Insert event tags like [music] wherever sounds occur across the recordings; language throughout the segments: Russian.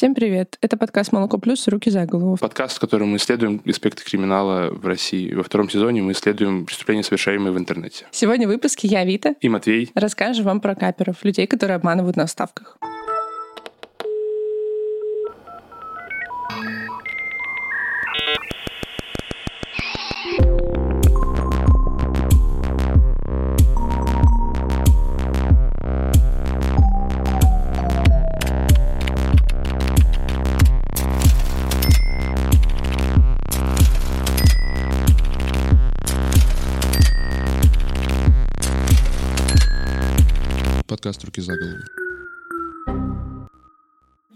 Всем привет. Это подкаст «Молоко плюс. Руки за голову». Подкаст, в котором мы исследуем аспекты криминала в России. Во втором сезоне мы исследуем преступления, совершаемые в интернете. Сегодня в выпуске я, Вита, И Матвей. расскажу вам про каперов, людей, которые обманывают на ставках. «Руки за голову».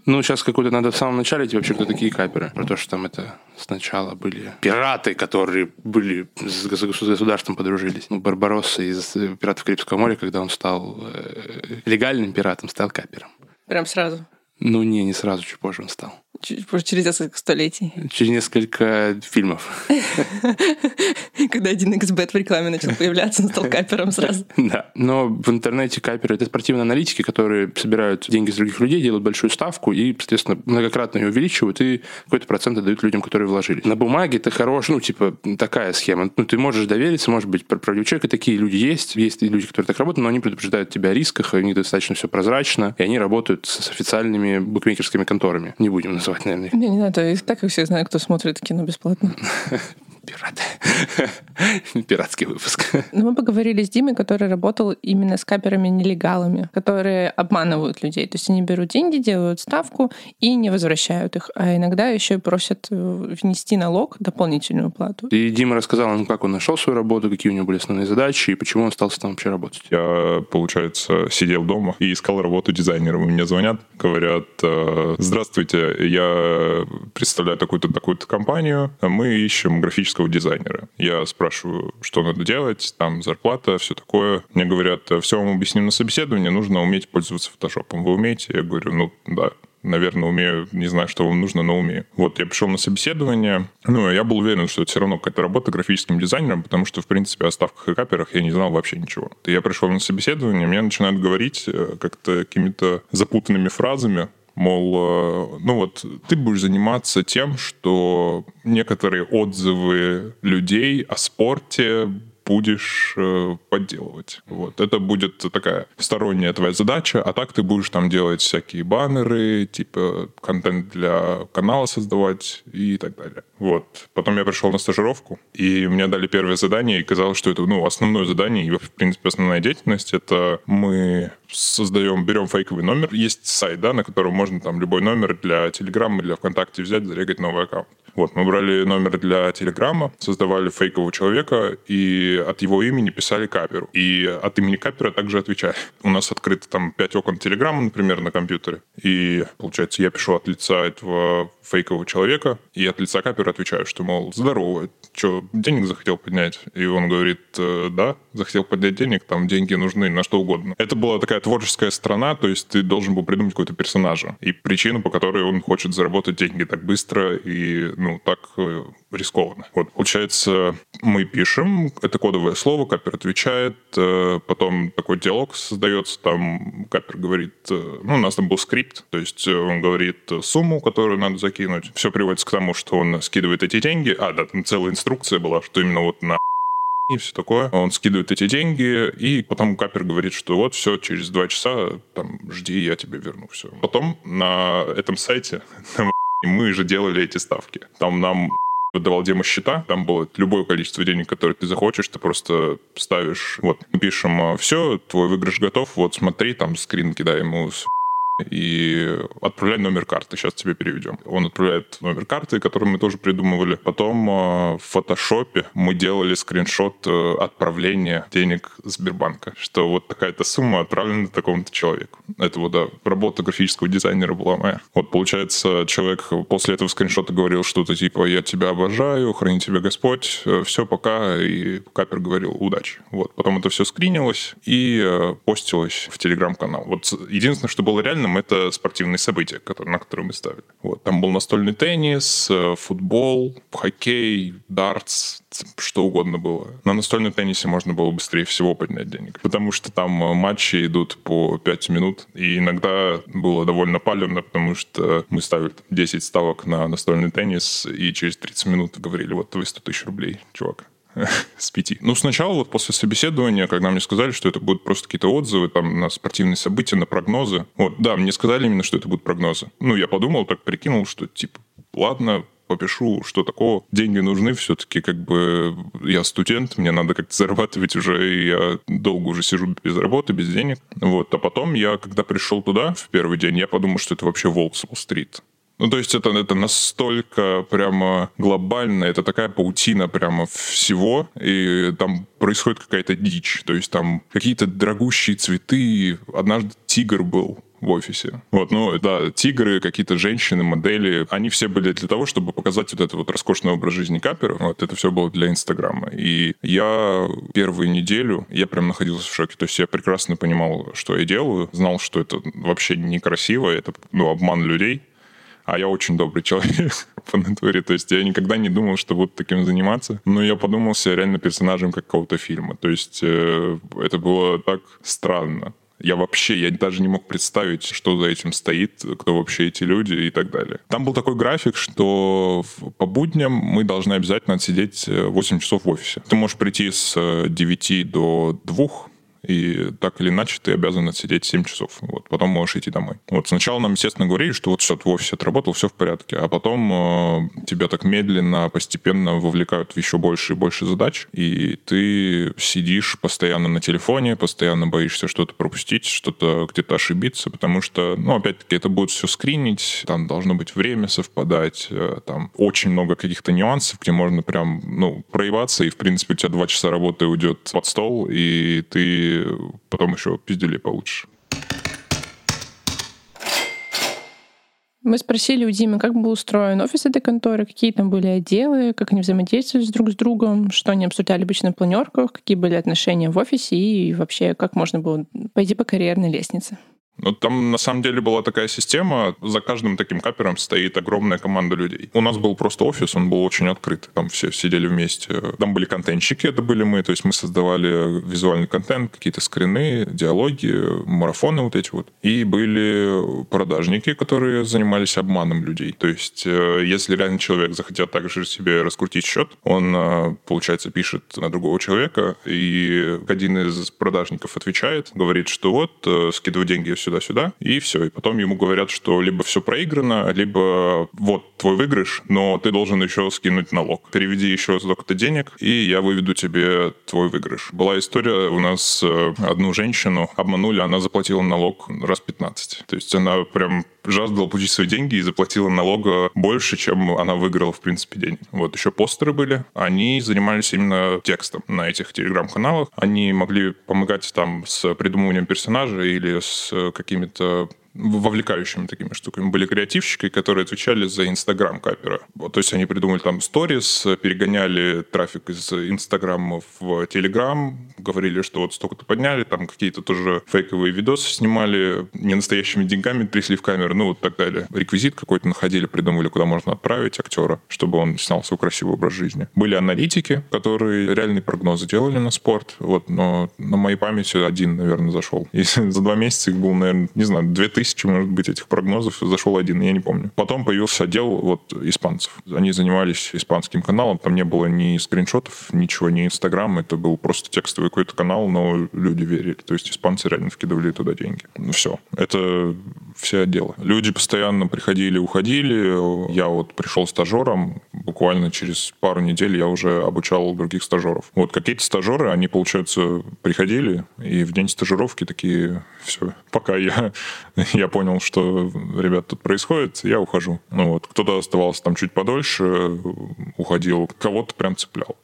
Ну, сейчас какой-то надо в самом начале тебе вообще, кто такие каперы. Про то, что там это сначала были пираты, которые были с государством подружились. Ну, Барбаросса из э, «Пиратов Карибского моря», когда он стал э, легальным пиратом, стал капером. Прям сразу. Ну, не, не сразу, чуть позже он стал. Через несколько столетий. Через несколько фильмов. [laughs] Когда 1xbet в рекламе начал появляться, он стал капером сразу. [laughs] Да. Но в интернете каперы — это спортивные аналитики, которые собирают деньги с других людей, делают большую ставку и, соответственно, многократно ее увеличивают и какой-то процент отдают людям, которые вложили. На бумаге это хорош, ну, типа, такая схема. Ну, ты можешь довериться, может быть, правдивый человек, и такие люди есть. Есть люди, которые так работают, но они предупреждают тебя о рисках, у них достаточно все прозрачно, и они работают с официальными букмекерскими конторами. Не будем называть, наверное, Не, не надо, и так как все знают, кто смотрит кино бесплатно. [laughs] пираты. [laughs] Пиратский выпуск. Но мы поговорили с Димой, который работал именно с каперами-нелегалами, которые обманывают людей. То есть они берут деньги, делают ставку и не возвращают их. А иногда еще и просят э, внести налог, дополнительную плату. И Дима рассказал нам, как он нашел свою работу, какие у него были основные задачи и почему он остался там вообще работать. Я, получается, сидел дома и искал работу дизайнером. И мне звонят, говорят, э, здравствуйте, я представляю такую-то такую-то компанию, мы ищем графического дизайнера. Я спрашиваю, что надо делать, там зарплата, все такое. Мне говорят, все вам объясним на собеседовании, нужно уметь пользоваться фотошопом. Вы умеете? Я говорю, ну да, наверное, умею, не знаю, что вам нужно, но умею. Вот, я пришел на собеседование, ну, я был уверен, что это все равно какая-то работа графическим дизайнером, потому что, в принципе, о ставках и каперах я не знал вообще ничего. Я пришел на собеседование, мне начинают говорить э, как-то какими-то запутанными фразами, Мол, э, ну вот, ты будешь заниматься тем, что некоторые отзывы людей о спорте будешь э, подделывать. Вот. Это будет такая сторонняя твоя задача, а так ты будешь там делать всякие баннеры, типа контент для канала создавать и так далее. Вот. Потом я пришел на стажировку, и мне дали первое задание, и казалось, что это ну, основное задание, и, в принципе, основная деятельность. Это мы создаем, берем фейковый номер. Есть сайт, да, на котором можно там любой номер для Телеграма, для ВКонтакте взять, зарегать новый аккаунт. Вот, мы брали номер для Телеграма, создавали фейкового человека и от его имени писали каперу. И от имени капера также отвечали. У нас открыто там пять окон Телеграма, например, на компьютере. И, получается, я пишу от лица этого фейкового человека, и от лица капера отвечаю, что, мол, здорово, что, денег захотел поднять? И он говорит, «Э, да, захотел поднять денег, там деньги нужны на что угодно. Это была такая творческая сторона, то есть ты должен был придумать какого-то персонажа и причину, по которой он хочет заработать деньги так быстро и, ну, так э, рискованно. Вот, получается, мы пишем, это кодовое слово, капер отвечает, э, потом такой диалог создается, там капер говорит, э, ну, у нас там был скрипт, то есть он говорит сумму, которую надо закинуть. Все приводится к тому, что он скидывает эти деньги, а, да, там целая инструкция была, что именно вот на [laughs] и все такое. Он скидывает эти деньги, и потом Капер говорит, что вот все, через два часа там жди, я тебе верну все. Потом на этом сайте [laughs] мы же делали эти ставки. Там нам [laughs] выдавал демо-счета, там было любое количество денег, которое ты захочешь, ты просто ставишь, вот, пишем, все, твой выигрыш готов, вот смотри, там скрин кидай ему с и отправляй номер карты, сейчас тебе переведем. Он отправляет номер карты, который мы тоже придумывали. Потом э, в фотошопе мы делали скриншот э, отправления денег Сбербанка, что вот такая-то сумма отправлена такому-то человеку. Это вот, да, работа графического дизайнера была моя. Вот, получается, человек после этого скриншота говорил что-то типа «я тебя обожаю, храни тебя Господь, все, пока», и Капер говорил «удачи». Вот, потом это все скринилось и э, постилось в Телеграм-канал. Вот единственное, что было реально официальным это спортивные события, которые, на которые мы ставили. Вот. Там был настольный теннис, э, футбол, хоккей, дартс, что угодно было. На настольном теннисе можно было быстрее всего поднять денег, потому что там э, матчи идут по 5 минут, и иногда было довольно палевно, потому что мы ставили 10 ставок на настольный теннис, и через 30 минут говорили, вот твои 100 тысяч рублей, чувак [laughs] с пяти. Ну, сначала вот после собеседования, когда мне сказали, что это будут просто какие-то отзывы там на спортивные события, на прогнозы. Вот, да, мне сказали именно, что это будут прогнозы. Ну, я подумал, так прикинул, что типа, ладно, попишу, что такого. Деньги нужны все-таки, как бы я студент, мне надо как-то зарабатывать уже, и я долго уже сижу без работы, без денег. Вот. А потом я, когда пришел туда в первый день, я подумал, что это вообще Волк с стрит ну, то есть это, это настолько прямо глобально, это такая паутина прямо всего, и там происходит какая-то дичь. То есть там какие-то дорогущие цветы. Однажды тигр был в офисе. Вот, ну, да, тигры, какие-то женщины, модели, они все были для того, чтобы показать вот этот вот роскошный образ жизни капера. Вот, это все было для Инстаграма. И я первую неделю, я прям находился в шоке. То есть я прекрасно понимал, что я делаю, знал, что это вообще некрасиво, это, ну, обман людей. А я очень добрый человек [laughs] по натуре. То есть я никогда не думал, что буду таким заниматься. Но я подумался реально персонажем какого-то фильма. То есть э, это было так странно. Я вообще, я даже не мог представить, что за этим стоит, кто вообще эти люди и так далее. Там был такой график, что по будням мы должны обязательно отсидеть 8 э, часов в офисе. Ты можешь прийти с 9 э, до 2, и так или иначе ты обязан отсидеть 7 часов. Вот, потом можешь идти домой. Вот сначала нам, естественно, говорили, что вот все, в офисе отработал, все в порядке, а потом э, тебя так медленно, постепенно вовлекают в еще больше и больше задач, и ты сидишь постоянно на телефоне, постоянно боишься что-то пропустить, что-то где-то ошибиться, потому что, ну, опять-таки, это будет все скринить, там должно быть время совпадать, э, там очень много каких-то нюансов, где можно прям, ну, проебаться, и, в принципе, у тебя два часа работы уйдет под стол, и ты потом еще пиздюлей получишь. Мы спросили у Димы, как был устроен офис этой конторы, какие там были отделы, как они взаимодействовали друг с другом, что они обсуждали обычно на планерках, какие были отношения в офисе и вообще как можно было пойти по карьерной лестнице. Ну, там на самом деле была такая система, за каждым таким капером стоит огромная команда людей. У нас был просто офис, он был очень открытый, там все сидели вместе. Там были контентщики, это были мы, то есть мы создавали визуальный контент, какие-то скрины, диалоги, марафоны вот эти вот. И были продажники, которые занимались обманом людей. То есть э, если реально человек захотел также себе раскрутить счет, он, э, получается, пишет на другого человека, и один из продажников отвечает, говорит, что вот, э, скидывай деньги сюда-сюда, и все. И потом ему говорят, что либо все проиграно, либо вот твой выигрыш, но ты должен еще скинуть налог. Переведи еще столько-то денег, и я выведу тебе твой выигрыш. Была история, у нас э, одну женщину обманули, она заплатила налог раз 15. То есть она прям жаждала получить свои деньги и заплатила налога больше, чем она выиграла, в принципе, денег. Вот еще постеры были. Они занимались именно текстом на этих телеграм-каналах. Они могли помогать там с придумыванием персонажа или с какими-то вовлекающими такими штуками. Были креативщики, которые отвечали за Инстаграм капера. Вот, то есть они придумали там сторис, перегоняли трафик из Инстаграма в Телеграм, говорили, что вот столько-то подняли, там какие-то тоже фейковые видосы снимали, не настоящими деньгами трясли в камеру, ну вот так далее. Реквизит какой-то находили, придумали, куда можно отправить актера, чтобы он снял свой красивый образ жизни. Были аналитики, которые реальные прогнозы делали на спорт, вот, но на моей памяти один, наверное, зашел. И [laughs] за два месяца их было, наверное, не знаю, две тысячи может быть, этих прогнозов, зашел один, я не помню. Потом появился отдел вот испанцев. Они занимались испанским каналом, там не было ни скриншотов, ничего, ни Инстаграм, это был просто текстовый какой-то канал, но люди верили. То есть испанцы реально вкидывали туда деньги. Ну все, это все отделы. Люди постоянно приходили, уходили. Я вот пришел стажером, буквально через пару недель я уже обучал других стажеров. Вот какие-то стажеры, они, получается, приходили, и в день стажировки такие, все, пока я, [laughs] я понял, что, ребят, тут происходит, я ухожу. Ну вот, кто-то оставался там чуть подольше, уходил, кого-то прям цеплял.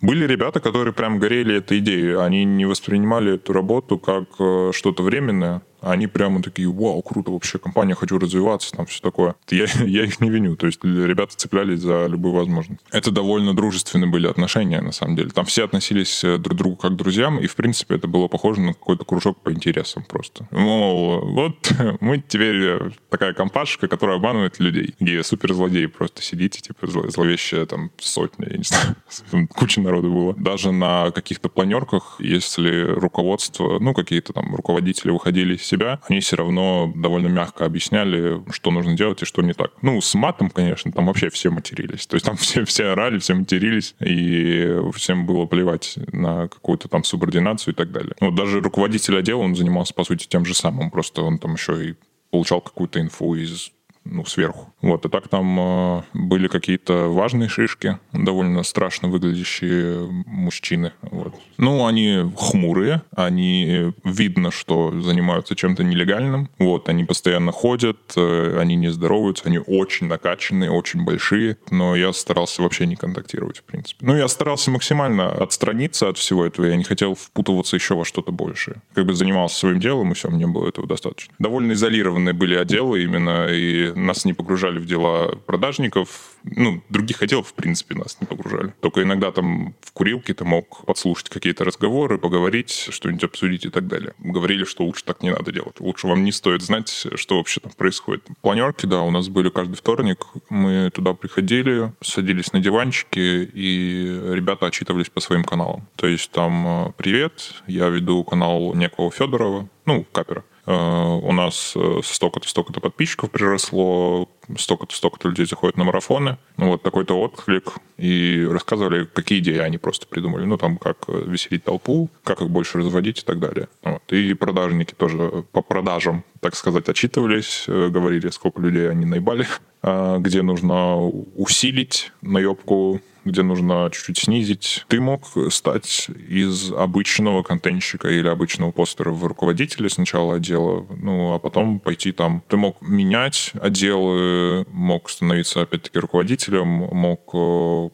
Были ребята, которые прям горели этой идеей. Они не воспринимали эту работу как э, что-то временное, Они прямо такие, вау, круто вообще, компания, хочу развиваться, там все такое. Я, [laughs] я их не виню, то есть ребята цеплялись за любую возможность. Это довольно дружественные были отношения, на самом деле. Там все относились э, друг к другу как к друзьям, и, в принципе, это было похоже на какой-то кружок по интересам просто. Мол, вот [laughs] мы теперь э, такая компашка, которая обманывает людей, где суперзлодеи просто сидите, типа зловещая там сотня, я не [laughs] знаю, куча народу было. Даже на каких-то планерках, если руководство, ну, какие-то там руководители выходили себя, они все равно довольно мягко объясняли, что нужно делать и что не так. Ну, с матом, конечно, там вообще все матерились. То есть там [laughs] все, все орали, все матерились, и всем было плевать на какую-то там субординацию и так далее. Ну, даже руководитель отдела, он занимался, по сути, тем же самым, просто он там еще и получал какую-то инфу из ну, сверху. Вот, и так там э, были какие-то важные шишки, довольно страшно выглядящие мужчины. Вот. Ну, они хмурые, они видно, что занимаются чем-то нелегальным. Вот, они постоянно ходят, э, они не здороваются, они очень накачанные, очень большие, но я старался вообще не контактировать, в принципе. Ну, я старался максимально отстраниться от всего этого, я не хотел впутываться еще во что-то большее. Как бы занимался своим делом, и все, мне было этого достаточно. Довольно изолированные были отделы именно, и нас не погружали в дела продажников. Ну, других отделов, в принципе, нас не погружали. Только иногда там в курилке ты мог подслушать какие-то разговоры, поговорить, что-нибудь обсудить и так далее. Говорили, что лучше так не надо делать. Лучше вам не стоит знать, что вообще там происходит. Планерки, да, у нас были каждый вторник. Мы туда приходили, садились на диванчики, и ребята отчитывались по своим каналам. То есть там э, «Привет, я веду канал некого Федорова», ну, капера. Э, у нас э, столько-то, столько-то подписчиков приросло, столько-то, столько-то людей заходят на марафоны. Ну, вот такой-то отклик. И рассказывали, какие идеи они просто придумали. Ну, там, как веселить толпу, как их больше разводить и так далее. Вот. И продажники тоже по продажам, так сказать, отчитывались, э, говорили, сколько людей они наебали, [laughs] где нужно усилить наебку где нужно чуть-чуть снизить. Ты мог стать из обычного контентщика или обычного постера в руководителя сначала отдела, ну, а потом пойти там. Ты мог менять отделы, мог становиться, опять-таки, руководителем, мог э,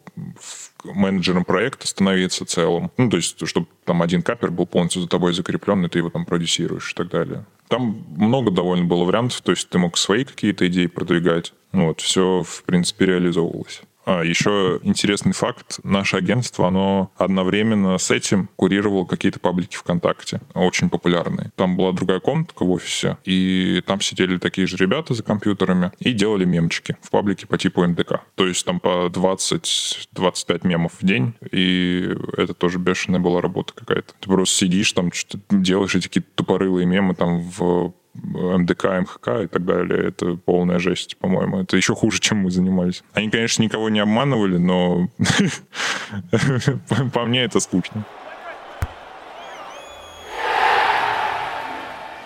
менеджером проекта становиться целым. Ну, то есть, чтобы там один капер был полностью за тобой закреплен, и ты его там продюсируешь и так далее. Там много довольно было вариантов, то есть ты мог свои какие-то идеи продвигать. Вот, все, в принципе, реализовывалось. А, еще интересный факт. Наше агентство, оно одновременно с этим курировало какие-то паблики ВКонтакте, очень популярные. Там была другая комнатка в офисе, и там сидели такие же ребята за компьютерами и делали мемчики в паблике по типу МДК. То есть там по 20-25 мемов в день, и это тоже бешеная была работа какая-то. Ты просто сидишь там, что-то делаешь эти какие-то тупорылые мемы там в МДК, МХК и так далее. Это полная жесть, по-моему. Это еще хуже, чем мы занимались. Они, конечно, никого не обманывали, но [laughs] по мне это скучно.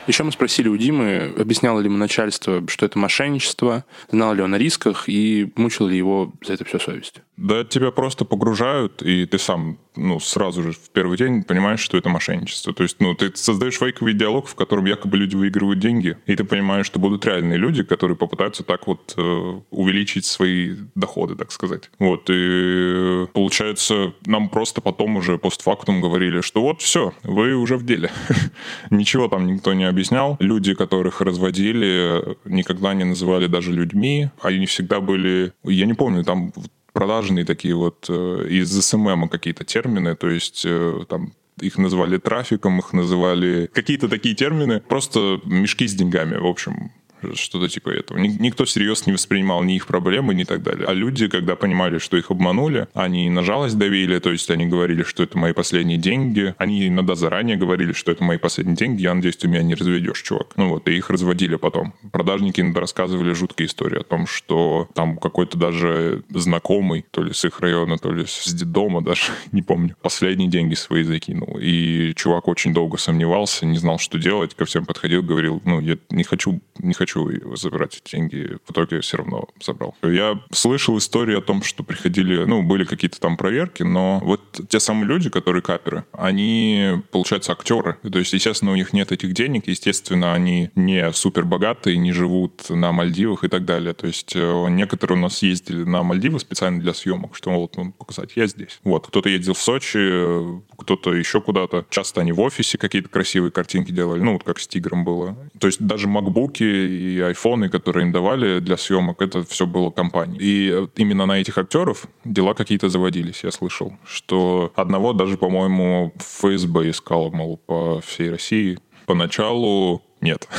Еще мы спросили у Димы, объясняло ли ему начальство, что это мошенничество, знал ли он о рисках и мучил ли его за это все совесть. Да тебя просто погружают, и ты сам ну, сразу же в первый день понимаешь, что это мошенничество. То есть, ну, ты создаешь фейковый диалог, в котором якобы люди выигрывают деньги, и ты понимаешь, что будут реальные люди, которые попытаются так вот э, увеличить свои доходы, так сказать. Вот, и получается, нам просто потом уже постфактум говорили, что вот все, вы уже в деле. [laughs] Ничего там никто не объяснял. Люди, которых разводили, никогда не называли даже людьми. Они всегда были... Я не помню, там продажные такие вот э, из SMM какие-то термины, то есть э, там их называли трафиком, их называли какие-то такие термины, просто мешки с деньгами, в общем, что-то типа этого. Никто всерьез не воспринимал ни их проблемы, ни так далее. А люди, когда понимали, что их обманули, они на жалость давили, то есть они говорили, что это мои последние деньги. Они иногда заранее говорили, что это мои последние деньги, я надеюсь, ты меня не разведешь, чувак. Ну вот, и их разводили потом. Продажники иногда рассказывали жуткие истории о том, что там какой-то даже знакомый, то ли с их района, то ли с детдома даже, [laughs] не помню, последние деньги свои закинул. И чувак очень долго сомневался, не знал, что делать, ко всем подходил, говорил, ну, я не хочу, не хочу хочу забирать эти деньги. В итоге все равно забрал. Я слышал истории о том, что приходили, ну, были какие-то там проверки, но вот те самые люди, которые каперы, они, получается, актеры. То есть, естественно, у них нет этих денег, естественно, они не супер богатые, не живут на Мальдивах и так далее. То есть э, некоторые у нас ездили на Мальдивы специально для съемок, что вот ну, показать, я здесь. Вот, кто-то ездил в Сочи, кто-то еще куда-то. Часто они в офисе какие-то красивые картинки делали, ну, вот как с Тигром было. То есть даже макбуки и айфоны, которые им давали для съемок, это все было компанией. И именно на этих актеров дела какие-то заводились, я слышал. Что одного даже, по-моему, ФСБ искал, мол, по всей России. Поначалу нет. [laughs]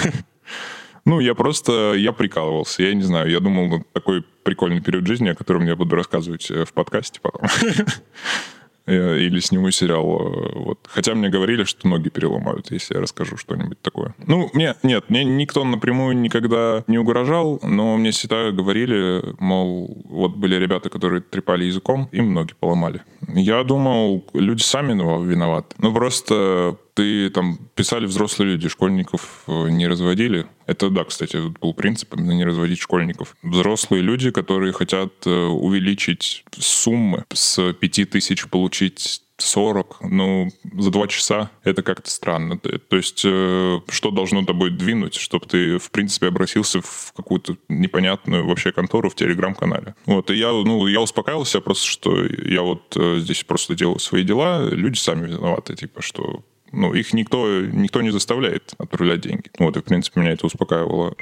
Ну, я просто, я прикалывался, я не знаю, я думал, такой прикольный период жизни, о котором я буду рассказывать э, в подкасте потом. [laughs] Э, или сниму сериал. Э, вот. Хотя мне говорили, что ноги переломают, если я расскажу что-нибудь такое. Ну, мне, нет, мне никто напрямую никогда не угрожал, но мне всегда говорили, мол, вот были ребята, которые трепали языком, им ноги поломали. Я думал, люди сами виноваты. Ну, просто ты там писали взрослые люди, школьников э, не разводили. Это, да, кстати, был принцип именно не разводить школьников. Взрослые люди, которые хотят э, увеличить суммы с 5 тысяч получить 40, ну, за два часа это как-то странно. То есть, э, что должно тобой двинуть, чтобы ты, в принципе, обратился в какую-то непонятную вообще контору в Телеграм-канале. Вот, и я, ну, я успокаивался просто, что я вот здесь просто делаю свои дела, люди сами виноваты, типа, что ну, их никто, никто не заставляет отправлять деньги. Вот, и, в принципе, меня это успокаивало.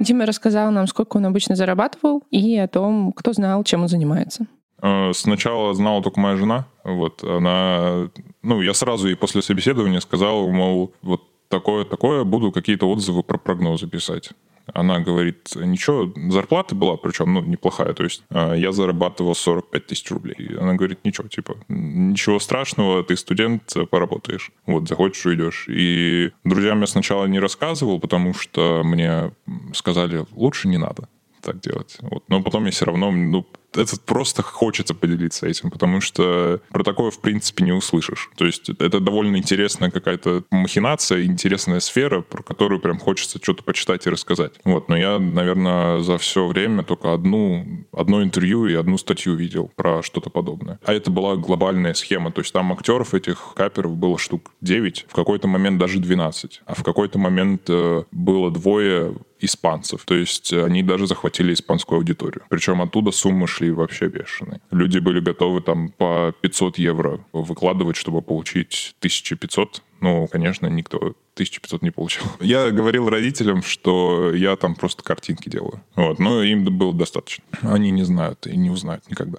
Дима рассказал нам, сколько он обычно зарабатывал, и о том, кто знал, чем он занимается. Э, сначала знала только моя жена. Вот она... Ну, я сразу ей после собеседования сказал, мол, вот такое-такое, буду какие-то отзывы про прогнозы писать. Она говорит, ничего, зарплата была, причем, ну, неплохая, то есть а, я зарабатывал 45 тысяч рублей. Она говорит, ничего, типа, ничего страшного, ты студент, поработаешь. Вот, захочешь, уйдешь. И друзьям я сначала не рассказывал, потому что мне сказали, лучше не надо так делать. Вот. Но потом я все равно, ну, это просто хочется поделиться этим, потому что про такое, в принципе, не услышишь. То есть это довольно интересная какая-то махинация, интересная сфера, про которую прям хочется что-то почитать и рассказать. Вот, но я, наверное, за все время только одну, одно интервью и одну статью видел про что-то подобное. А это была глобальная схема, то есть там актеров этих каперов было штук 9, в какой-то момент даже 12, а в какой-то момент э, было двое испанцев. То есть они даже захватили испанскую аудиторию. Причем оттуда суммы шли вообще бешеные. Люди были готовы там по 500 евро выкладывать, чтобы получить 1500. Ну, конечно, никто 1500 не получил. [laughs] Я говорил родителям, что я там просто картинки делаю. Вот, но им было достаточно. Они не знают и не узнают никогда.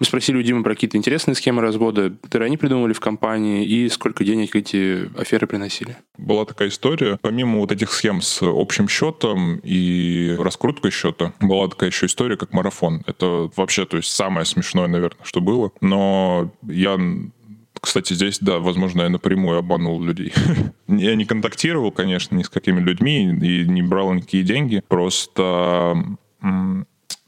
Мы спросили у Димы про какие-то интересные схемы развода, которые они придумывали в компании, и сколько денег эти аферы приносили. Была такая история. Помимо вот этих схем с общим счетом и раскруткой счета, была такая еще история, как марафон. Это вообще, то есть самое смешное, наверное, что было. Но я кстати, здесь, да, возможно, я напрямую обманул людей. [laughs] я не контактировал, конечно, ни с какими людьми и не брал никакие деньги. Просто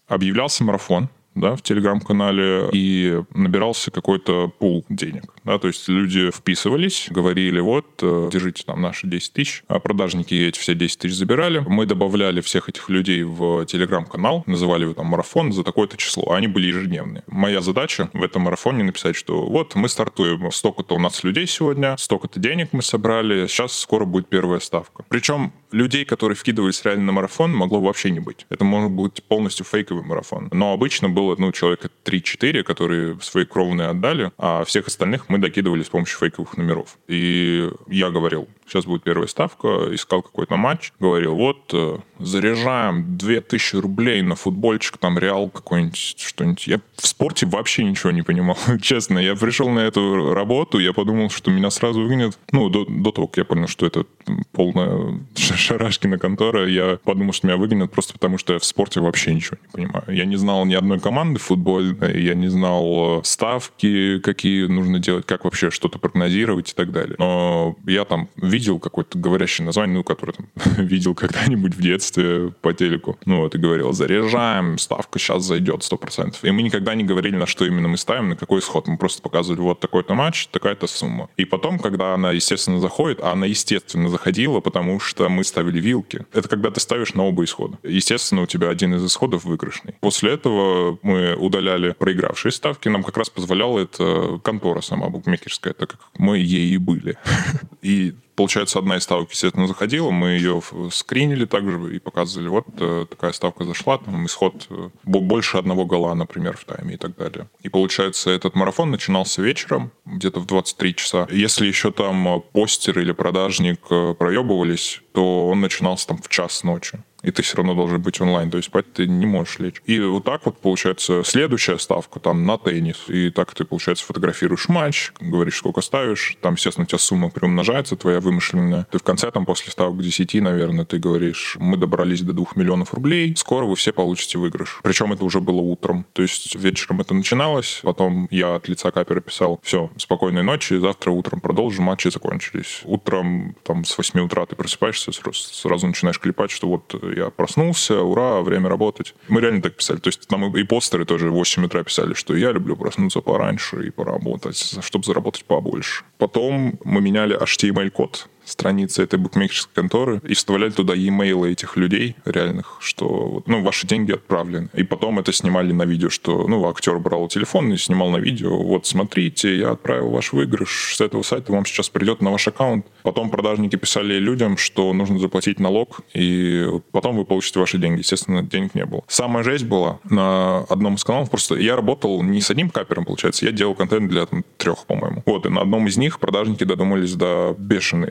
объявлялся марафон, да, в телеграм-канале, и набирался какой-то пул денег. Да, то есть люди вписывались, говорили, вот, э, держите там наши 10 тысяч, а продажники эти все 10 тысяч забирали. Мы добавляли всех этих людей в телеграм-канал, называли его там марафон за такое-то число, а они были ежедневные. Моя задача в этом марафоне написать, что вот мы стартуем, столько-то у нас людей сегодня, столько-то денег мы собрали, сейчас скоро будет первая ставка. Причем людей, которые вкидывались реально на марафон, могло вообще не быть. Это может быть полностью фейковый марафон. Но обычно было, ну, человека 3-4, которые свои кровные отдали, а всех остальных мы докидывали с помощью фейковых номеров. И я говорил, сейчас будет первая ставка, искал какой-то матч, говорил, вот, э, заряжаем 2000 рублей на футбольчик, там Реал какой-нибудь, что-нибудь. Я в спорте вообще ничего не понимал, [laughs] честно. Я пришел на эту работу, я подумал, что меня сразу выгонят. Ну, до, до того, как я понял, что это полная шарашкина контора, я подумал, что меня выгонят просто потому, что я в спорте вообще ничего не понимаю. Я не знал ни одной команды футбольной, я не знал э, ставки, какие нужно делать, как вообще что-то прогнозировать и так далее. Но я там видел видел какое-то говорящее название, ну, которое там [laughs] видел когда-нибудь в детстве по телеку. Ну, вот, и говорил, заряжаем, ставка сейчас зайдет 100%. И мы никогда не говорили, на что именно мы ставим, на какой исход. Мы просто показывали, вот такой-то матч, такая-то сумма. И потом, когда она, естественно, заходит, а она, естественно, заходила, потому что мы ставили вилки. Это когда ты ставишь на оба исхода. Естественно, у тебя один из исходов выигрышный. После этого мы удаляли проигравшие ставки. Нам как раз позволяла это контора сама букмекерская, так как мы ей и были. [laughs] И получается, одна из ставок, естественно, заходила, мы ее скринили также и показывали, вот э, такая ставка зашла, там исход э, больше одного гола, например, в тайме и так далее. И получается, этот марафон начинался вечером, где-то в 23 часа. Если еще там постер или продажник э, проебывались, то он начинался там в час ночи и ты все равно должен быть онлайн, то есть спать ты не можешь лечь. И вот так вот получается следующая ставка там на теннис, и так ты, получается, фотографируешь матч, говоришь, сколько ставишь, там, естественно, у тебя сумма приумножается, твоя вымышленная. Ты в конце там после ставок 10, наверное, ты говоришь, мы добрались до 2 миллионов рублей, скоро вы все получите выигрыш. Причем это уже было утром, то есть вечером это начиналось, потом я от лица капера писал, все, спокойной ночи, завтра утром продолжим, матчи закончились. Утром там с 8 утра ты просыпаешься, сразу начинаешь клепать, что вот я проснулся, ура, время работать. Мы реально так писали. То есть там и постеры тоже в 8 утра писали, что я люблю проснуться пораньше и поработать, чтобы заработать побольше. Потом мы меняли HTML-код страницы этой букмекерской конторы и вставляли туда e-mail этих людей реальных, что ну, ваши деньги отправлены. И потом это снимали на видео, что ну, актер брал телефон и снимал на видео, вот смотрите, я отправил ваш выигрыш с этого сайта, вам сейчас придет на ваш аккаунт. Потом продажники писали людям, что нужно заплатить налог, и потом вы получите ваши деньги. Естественно, денег не было. Самая жесть была на одном из каналов, просто я работал не с одним капером, получается, я делал контент для там, трех, по-моему. Вот, и на одном из них продажники додумались до бешеной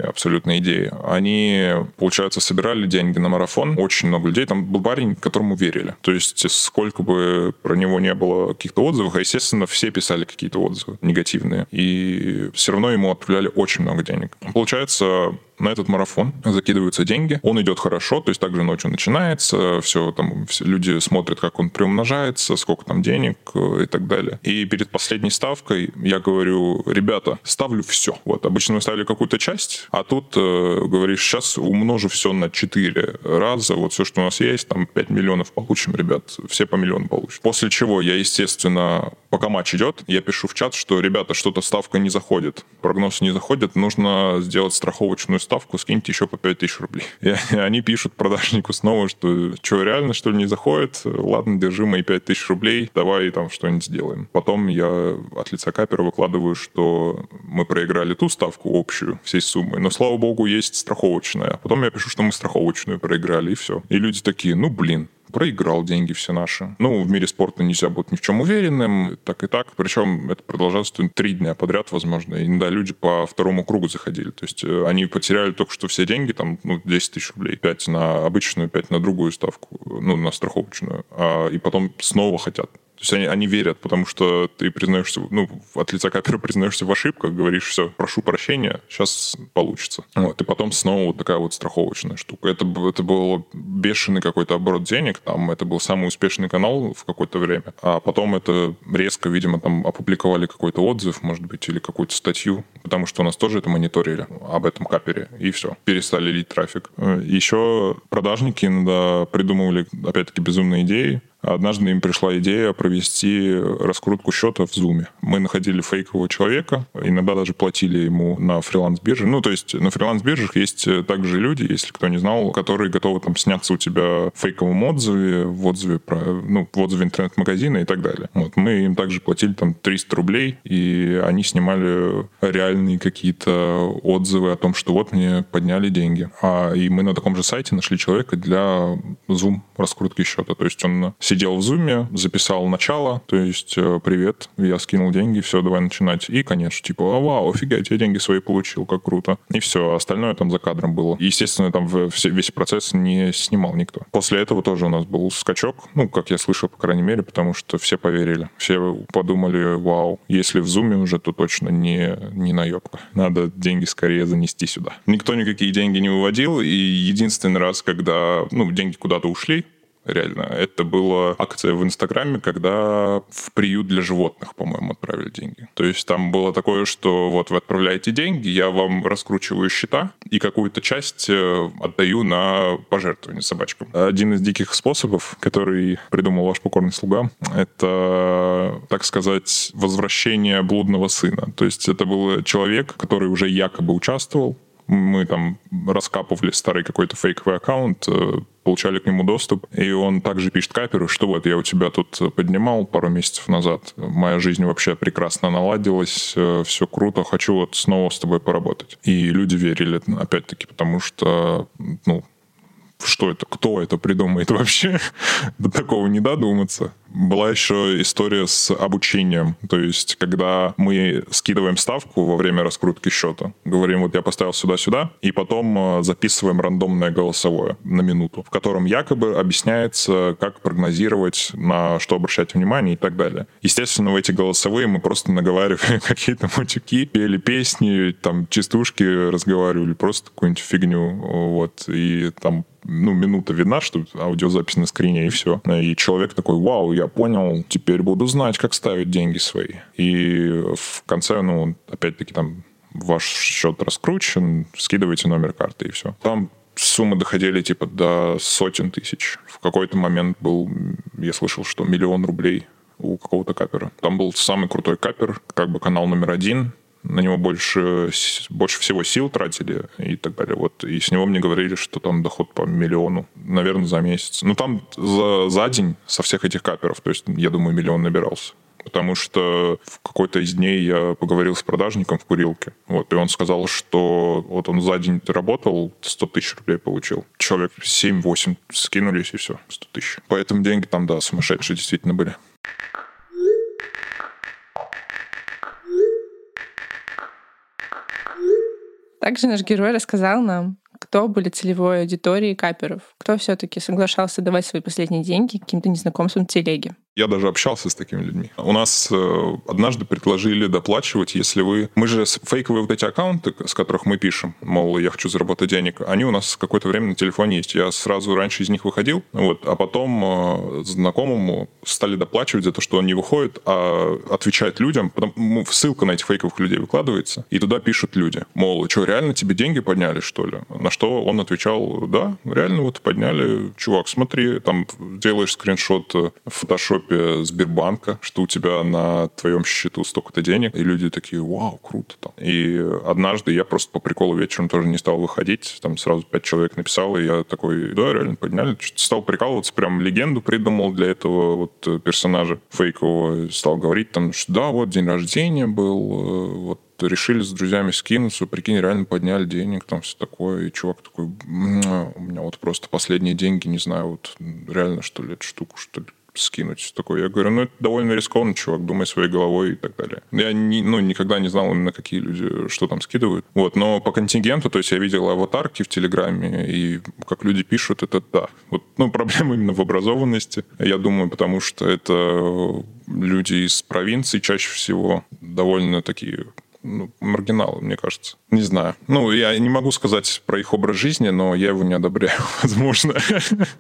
идеи. Они, получается, собирали деньги на марафон, очень много людей. Там был парень, которому верили. То есть сколько бы про него не было каких-то отзывов, а, естественно, все писали какие-то отзывы негативные. И все равно ему отправляли очень много денег. Получается, на этот марафон закидываются деньги, он идет хорошо, то есть также ночью начинается, все там все, люди смотрят, как он приумножается, сколько там денег э, и так далее. И перед последней ставкой я говорю, ребята, ставлю все. Вот обычно мы ставили какую-то часть, а тут э, говоришь, сейчас умножу все на 4 раза, вот все, что у нас есть, там 5 миллионов получим, ребят, все по миллиону получат. После чего я, естественно, пока матч идет, я пишу в чат, что, ребята, что-то ставка не заходит, прогноз не заходит, нужно сделать страховочную ставку, скиньте еще по 5000 рублей. [laughs] И они пишут продажнику снова, что что, реально, что ли, не заходит? Ладно, держи мои 5000 рублей, давай там что-нибудь сделаем. Потом я от лица капера выкладываю, что мы проиграли ту ставку общую всей суммы, но, слава богу, есть страховочная. Потом я пишу, что мы страховочную проиграли, и все. И люди такие, ну, блин, проиграл деньги все наши. Ну, в мире спорта нельзя быть ни в чем уверенным, так и так. Причем это продолжалось три дня подряд, возможно. И иногда люди по второму кругу заходили. То есть э, они потеряли только что все деньги, там, ну, 10 тысяч рублей, 5 на обычную, 5 на другую ставку, ну, на страховочную, а, и потом снова хотят. То есть они, они верят, потому что ты признаешься, ну, от лица капера [laughs] признаешься в ошибках, говоришь, все, прошу прощения, сейчас получится. Вот, и потом снова вот такая вот страховочная штука. Это, это был бешеный какой-то оборот денег, там это был самый успешный канал в какое-то время. А потом это резко, видимо, там опубликовали какой-то отзыв, может быть, или какую-то статью, потому что у нас тоже это мониторили об этом капере, и все, перестали лить трафик. Еще продажники иногда придумывали, опять-таки, безумные идеи, Однажды им пришла идея провести раскрутку счета в Zoom. Мы находили фейкового человека, иногда даже платили ему на фриланс-бирже. Ну, то есть на фриланс-биржах есть также люди, если кто не знал, которые готовы там сняться у тебя в фейковом отзыве, в отзыве про, ну, в отзыве интернет-магазина и так далее. Вот мы им также платили там 300 рублей, и они снимали реальные какие-то отзывы о том, что вот мне подняли деньги. А и мы на таком же сайте нашли человека для Zoom раскрутки счета. То есть он сидел в зуме, записал начало, то есть э, привет, я скинул деньги, все, давай начинать. И, конечно, типа, а, вау, офигеть, я деньги свои получил, как круто. И все, остальное там за кадром было. Естественно, там весь процесс не снимал никто. После этого тоже у нас был скачок, ну, как я слышал, по крайней мере, потому что все поверили. Все подумали, вау, если в зуме уже, то точно не, не наебка. Надо деньги скорее занести сюда. Никто никакие деньги не выводил, и единственный раз, когда, ну, деньги куда-то ушли, реально. Это была акция в Инстаграме, когда в приют для животных, по-моему, отправили деньги. То есть там было такое, что вот вы отправляете деньги, я вам раскручиваю счета и какую-то часть э, отдаю на пожертвование собачкам. Один из диких способов, который придумал ваш покорный слуга, это, так сказать, возвращение блудного сына. То есть это был человек, который уже якобы участвовал мы там раскапывали старый какой-то фейковый аккаунт, э, получали к нему доступ, и он также пишет каперу, что вот я у тебя тут поднимал пару месяцев назад, моя жизнь вообще прекрасно наладилась, э, все круто, хочу вот снова с тобой поработать. И люди верили, опять-таки, потому что, ну, что это, кто это придумает вообще, [laughs] до такого не додуматься. Была еще история с обучением. То есть, когда мы скидываем ставку во время раскрутки счета, говорим, вот я поставил сюда-сюда, и потом э, записываем рандомное голосовое на минуту, в котором якобы объясняется, как прогнозировать, на что обращать внимание и так далее. Естественно, в эти голосовые мы просто наговаривали [laughs] какие-то матюки, пели песни, там частушки разговаривали, просто какую-нибудь фигню. Вот. И там ну, минута видна, что аудиозапись на скрине, и все. И человек такой, вау, я понял, теперь буду знать, как ставить деньги свои. И в конце, ну, опять-таки там ваш счет раскручен, скидывайте номер карты и все. Там суммы доходили типа до сотен тысяч. В какой-то момент был, я слышал, что миллион рублей у какого-то капера. Там был самый крутой капер, как бы канал номер один, на него больше, больше всего сил тратили и так далее. Вот. И с него мне говорили, что там доход по миллиону, наверное, за месяц. Ну, там за, за день со всех этих каперов, то есть, я думаю, миллион набирался. Потому что в какой-то из дней я поговорил с продажником в курилке. Вот, и он сказал, что вот он за день работал, 100 тысяч рублей получил. Человек 7-8 скинулись, и все, 100 тысяч. Поэтому деньги там, да, сумасшедшие действительно были. Также наш герой рассказал нам, кто были целевой аудиторией каперов, кто все-таки соглашался давать свои последние деньги каким-то незнакомцам в телеге. Я даже общался с такими людьми. У нас э, однажды предложили доплачивать, если вы... Мы же фейковые вот эти аккаунты, с которых мы пишем, мол, я хочу заработать денег, они у нас какое-то время на телефоне есть. Я сразу раньше из них выходил, вот, а потом э, знакомому стали доплачивать за то, что он не выходит, а отвечает людям. Потом ссылка на этих фейковых людей выкладывается, и туда пишут люди. Мол, что, реально тебе деньги подняли, что ли? На что он отвечал, да, реально вот подняли. Чувак, смотри, там делаешь скриншот в фотошопе фотошопе Сбербанка, что у тебя на твоем счету столько-то денег, и люди такие, вау, круто там. И однажды я просто по приколу вечером тоже не стал выходить, там сразу пять человек написал, и я такой, да, реально подняли, стал прикалываться, прям легенду придумал для этого вот персонажа фейкового, стал говорить там, что да, вот день рождения был, э, вот решили с друзьями скинуться, прикинь, реально подняли денег, там все такое, и чувак такой, у меня вот просто последние деньги, не знаю, вот реально, что ли, эту штуку, что ли, скинуть такой. Я говорю, ну, это довольно рискованно, чувак, думай своей головой и так далее. Я не, ну, никогда не знал именно, какие люди что там скидывают. Вот, но по контингенту, то есть я видел аватарки в Телеграме, и как люди пишут, это да. Вот, ну, проблема именно в образованности. Я думаю, потому что это люди из провинции чаще всего довольно такие ну, маргиналы, мне кажется. Не знаю. Ну, я не могу сказать про их образ жизни, но я его не одобряю, [laughs] возможно.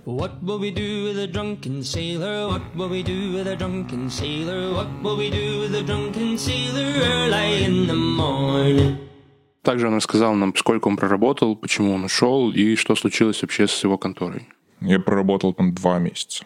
What will we do with a drunken sailor? What will we do with a drunken sailor? What will we do with a drunken sailor early in the morning? Также он рассказал нам, сколько он проработал, почему он ушел и что случилось вообще с его конторой. Я проработал там два месяца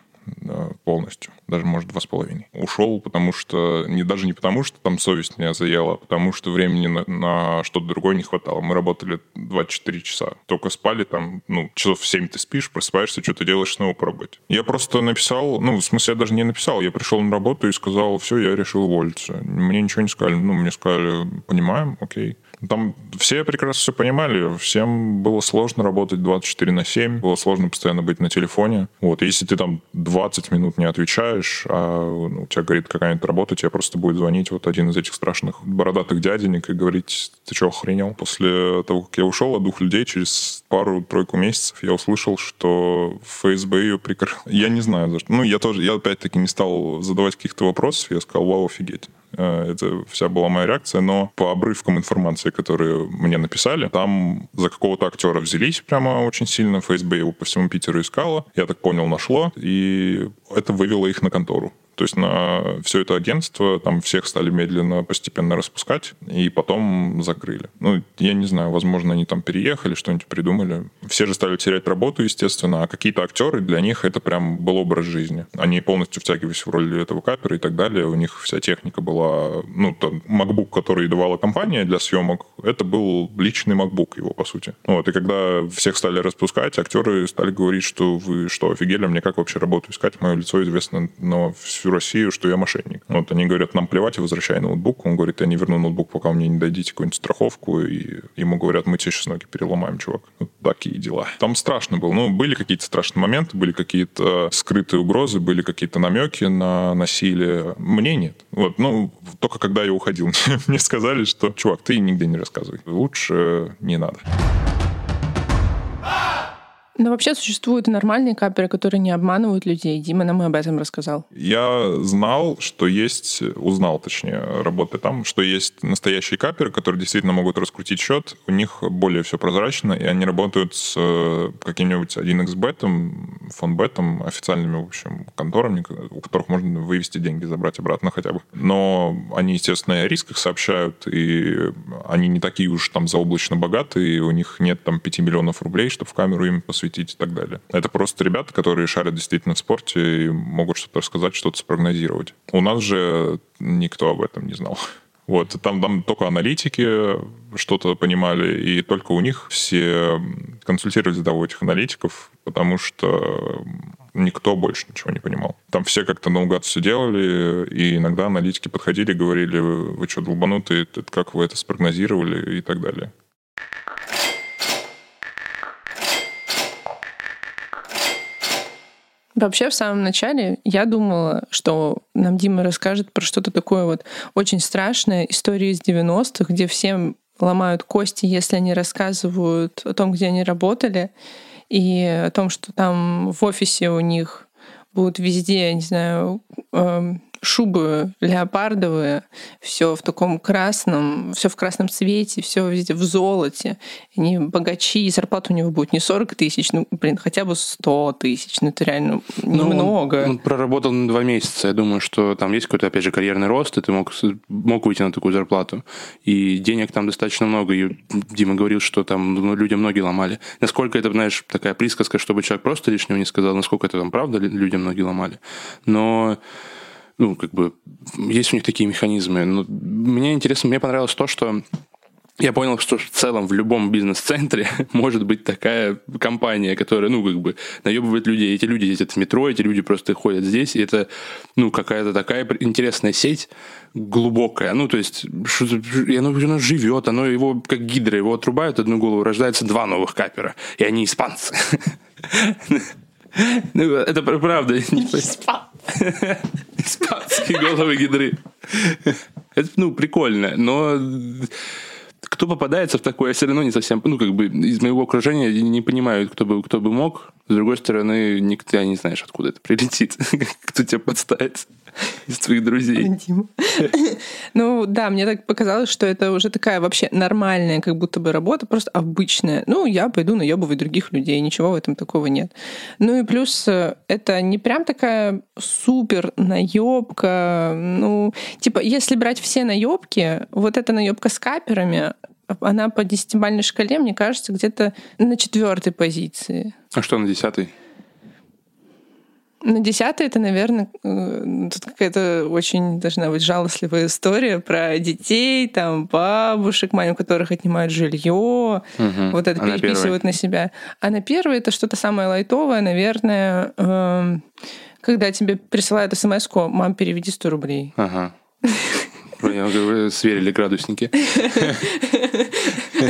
полностью, даже, может, два с половиной. Ушел, потому что, не, даже не потому, что там совесть меня заела, а потому что времени на, на что-то другое не хватало. Мы работали 24 часа. Только спали там, ну, часов в 7 ты спишь, просыпаешься, что ты делаешь снова работе. Я просто написал, ну, в смысле, я даже не написал, я пришел на работу и сказал, все, я решил уволиться. Мне ничего не сказали, ну, мне сказали, понимаем, окей. Там все прекрасно все понимали, всем было сложно работать 24 на 7, было сложно постоянно быть на телефоне. Вот, если ты там 20 минут не отвечаешь, а ну, у тебя говорит какая-нибудь работа, тебе просто будет звонить вот один из этих страшных бородатых дяденек и говорить, ты что, охренел? После того, как я ушел от двух людей, через пару-тройку месяцев я услышал, что ФСБ ее прикрыл. Я не знаю за что. Ну, я тоже, я опять-таки не стал задавать каких-то вопросов, я сказал, вау, офигеть Это вся была моя реакция, но по обрывкам информации, которые мне написали, там за какого-то актера взялись прямо очень сильно, ФСБ его по всему Питеру искало, я так понял, нашло, и это вывело их на контору. То есть на все это агентство там всех стали медленно, постепенно распускать, и потом закрыли. Ну, я не знаю, возможно, они там переехали, что-нибудь придумали. Все же стали терять работу, естественно, а какие-то актеры, для них это прям был образ жизни. Они полностью втягивались в роль этого капера и так далее. У них вся техника была... Ну, там, MacBook, который давала компания для съемок, это был личный MacBook его, по сути. Вот, и когда всех стали распускать, актеры стали говорить, что вы что, офигели, мне как вообще работу искать? Мое лицо известно на всю Россию, что я мошенник. Вот они говорят, нам плевать, возвращай ноутбук. Он говорит, я не верну ноутбук, пока мне не дадите какую-нибудь страховку. И ему говорят, мы тебе сейчас ноги переломаем, чувак. Вот такие дела. Там страшно было. Ну, были какие-то страшные моменты, были какие-то скрытые угрозы, были какие-то намеки на насилие. Мне нет. Вот, ну, только когда я уходил, [laughs] мне сказали, что, чувак, ты нигде не рассказывай. Лучше не надо. Но вообще существуют нормальные каперы, которые не обманывают людей. Дима нам и об этом рассказал. Я знал, что есть, узнал, точнее, работая там, что есть настоящие каперы, которые действительно могут раскрутить счет. У них более все прозрачно, и они работают с э, каким-нибудь 1xbet, фонбетом, официальными, в общем, конторами, у которых можно вывести деньги, забрать обратно хотя бы. Но они, естественно, о рисках сообщают, и они не такие уж там заоблачно богатые, и у них нет там 5 миллионов рублей, чтобы в камеру им посвятить и так далее. Это просто ребята, которые шарят действительно в спорте и могут что-то рассказать, что-то спрогнозировать. У нас же никто об этом не знал. [laughs] Вот, там, там только аналитики что-то понимали, и только у них все консультировались до этих аналитиков, потому что никто больше ничего не понимал. Там все как-то наугад все делали, и иногда аналитики подходили и говорили, вы что, долбанутые, как вы это спрогнозировали и так далее. Вообще, в самом начале я думала, что нам Дима расскажет про что-то такое вот очень страшное, историю из 90-х, где всем ломают кости, если они рассказывают о том, где они работали, и о том, что там в офисе у них будут везде, не знаю, эм, шубы леопардовые, все в таком красном, все в красном цвете, все везде в золоте. Они богачи, и зарплата у него будет не 40 тысяч, ну, блин, хотя бы 100 тысяч. Ну, это реально немного. Ну, он, он проработал на два месяца. Я думаю, что там есть какой-то, опять же, карьерный рост, и ты мог, мог выйти на такую зарплату. И денег там достаточно много. И Дима говорил, что там людям ноги ломали. Насколько это, знаешь, такая присказка, чтобы человек просто лишнего не сказал, насколько это там правда, людям ноги ломали. Но ну, как бы, есть у них такие механизмы. Но мне интересно, мне понравилось то, что я понял, что в целом в любом бизнес-центре [laughs] может быть такая компания, которая, ну, как бы наебывает людей. Эти люди ездят в метро, эти люди просто ходят здесь, и это, ну, какая-то такая интересная сеть, глубокая. Ну, то есть, и оно, оно живет, оно его, как гидра, его отрубают одну голову, рождается два новых капера, и они испанцы. [laughs] Ну, это правда. Испанские головы гидры. Это, ну, прикольно, но кто попадается в такое, я все равно не совсем, ну, как бы из моего окружения не понимают, кто бы, кто бы мог. С другой стороны, никто не знаешь, откуда это прилетит, [laughs] кто тебя подставит из твоих друзей. [laughs] Ну да, мне так показалось, что это уже такая вообще нормальная как будто бы работа, просто обычная. Ну, я пойду наебывать других людей, ничего в этом такого нет. Ну и плюс э, это не прям такая супер наебка. Ну, типа, если брать все наебки, вот эта наебка с каперами, она по десятибальной шкале, мне кажется, где-то на четвертой позиции. А что на десятой? На десятой это, наверное, э, тут какая-то очень должна быть жалостливая история про детей, там, бабушек, мам, у которых отнимают жилье, угу. вот это а переписывают на, на себя. А на первой это что-то самое лайтовое, наверное, э, когда тебе присылают смс мам, переведи 100 рублей. Ага. [laughs] Я говорю, сверили градусники. [laughs]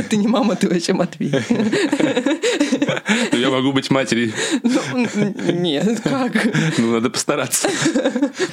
Ты не мама, ты вообще Матвей. [laughs] Ну, я могу быть матерью. Ну, нет, как? Ну, надо постараться.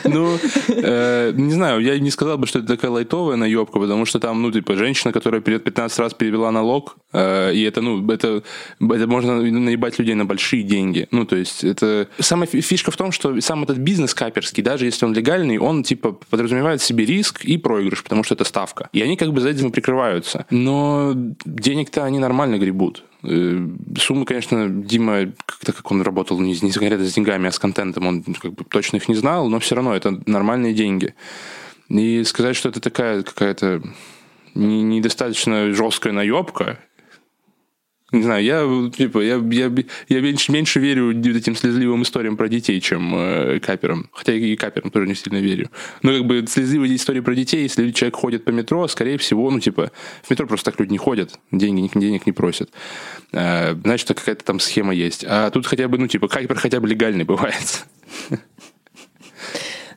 Ну, э, не знаю, я не сказал бы, что это такая лайтовая наебка, потому что там, ну, типа, женщина, которая 15 раз перевела налог, э, и это, ну, это, это можно наебать людей на большие деньги. Ну, то есть, это... Самая фишка в том, что сам этот бизнес каперский, даже если он легальный, он, типа, подразумевает в себе риск и проигрыш, потому что это ставка. И они как бы за этим прикрываются. Но денег-то они нормально гребут. Э, суммы, конечно, Дима, как-то как он работал не, не конкретно с деньгами, а с контентом, он как бы точно их не знал, но все равно это нормальные деньги. И сказать, что это такая какая-то недостаточно жесткая наебка, не знаю, я, типа, я, я, я меньше, меньше верю этим слезливым историям про детей, чем э, каперам. Хотя и каперам тоже не сильно верю. Но как бы слезливые истории про детей, если человек ходит по метро, скорее всего, ну, типа, в метро просто так люди не ходят, деньги, денег не просят. Э, значит, какая-то там схема есть. А тут хотя бы, ну, типа, капер хотя бы легальный бывает.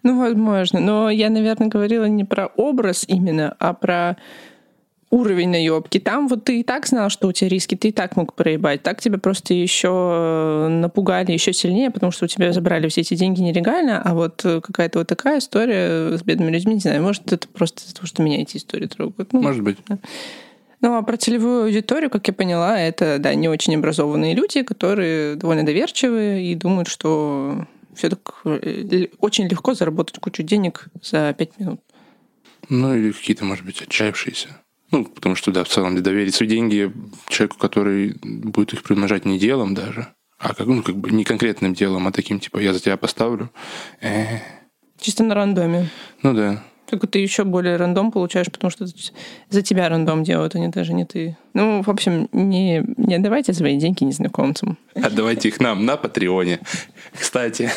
Ну, возможно. Но я, наверное, говорила не про образ именно, а про уровень наебки. Там вот ты и так знал, что у тебя риски, ты и так мог проебать. Так тебя просто еще э, напугали еще сильнее, потому что у тебя забрали все эти деньги нелегально, а вот э, какая-то вот такая история с бедными людьми, не знаю, может, это просто из-за того, что меня эти истории трогают. Ну, может быть. Да. Ну, а про целевую аудиторию, как я поняла, это, да, не очень образованные люди, которые довольно доверчивые и думают, что все так э, очень легко заработать кучу денег за пять минут. Ну, или какие-то, может быть, отчаявшиеся. Ну, потому что, да, в целом, доверить свои деньги человеку, который будет их примножать не делом даже, а как, ну, как бы не конкретным делом, а таким, типа, я за тебя поставлю. Э-э. Чисто на рандоме. Ну да. Только ты еще более рандом получаешь, потому что за тебя рандом делают, а не даже не ты. Ну, в общем, не, не отдавайте свои деньги незнакомцам. Отдавайте их нам на Патреоне. Кстати.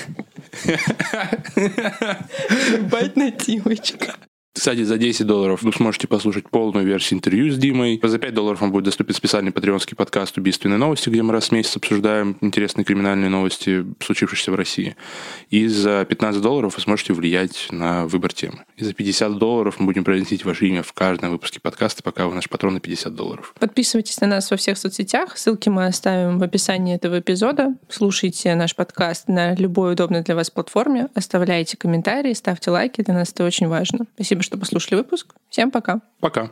Бать нативочка. Кстати, за 10 долларов вы сможете послушать полную версию интервью с Димой. За 5 долларов вам будет доступен специальный патреонский подкаст «Убийственные новости», где мы раз в месяц обсуждаем интересные криминальные новости, случившиеся в России. И за 15 долларов вы сможете влиять на выбор темы. И за 50 долларов мы будем произносить ваше имя в каждом выпуске подкаста, пока вы наш патрон на 50 долларов. Подписывайтесь на нас во всех соцсетях. Ссылки мы оставим в описании этого эпизода. Слушайте наш подкаст на любой удобной для вас платформе. Оставляйте комментарии, ставьте лайки. Для нас это очень важно. Спасибо Спасибо, что послушали выпуск. Всем пока. Пока.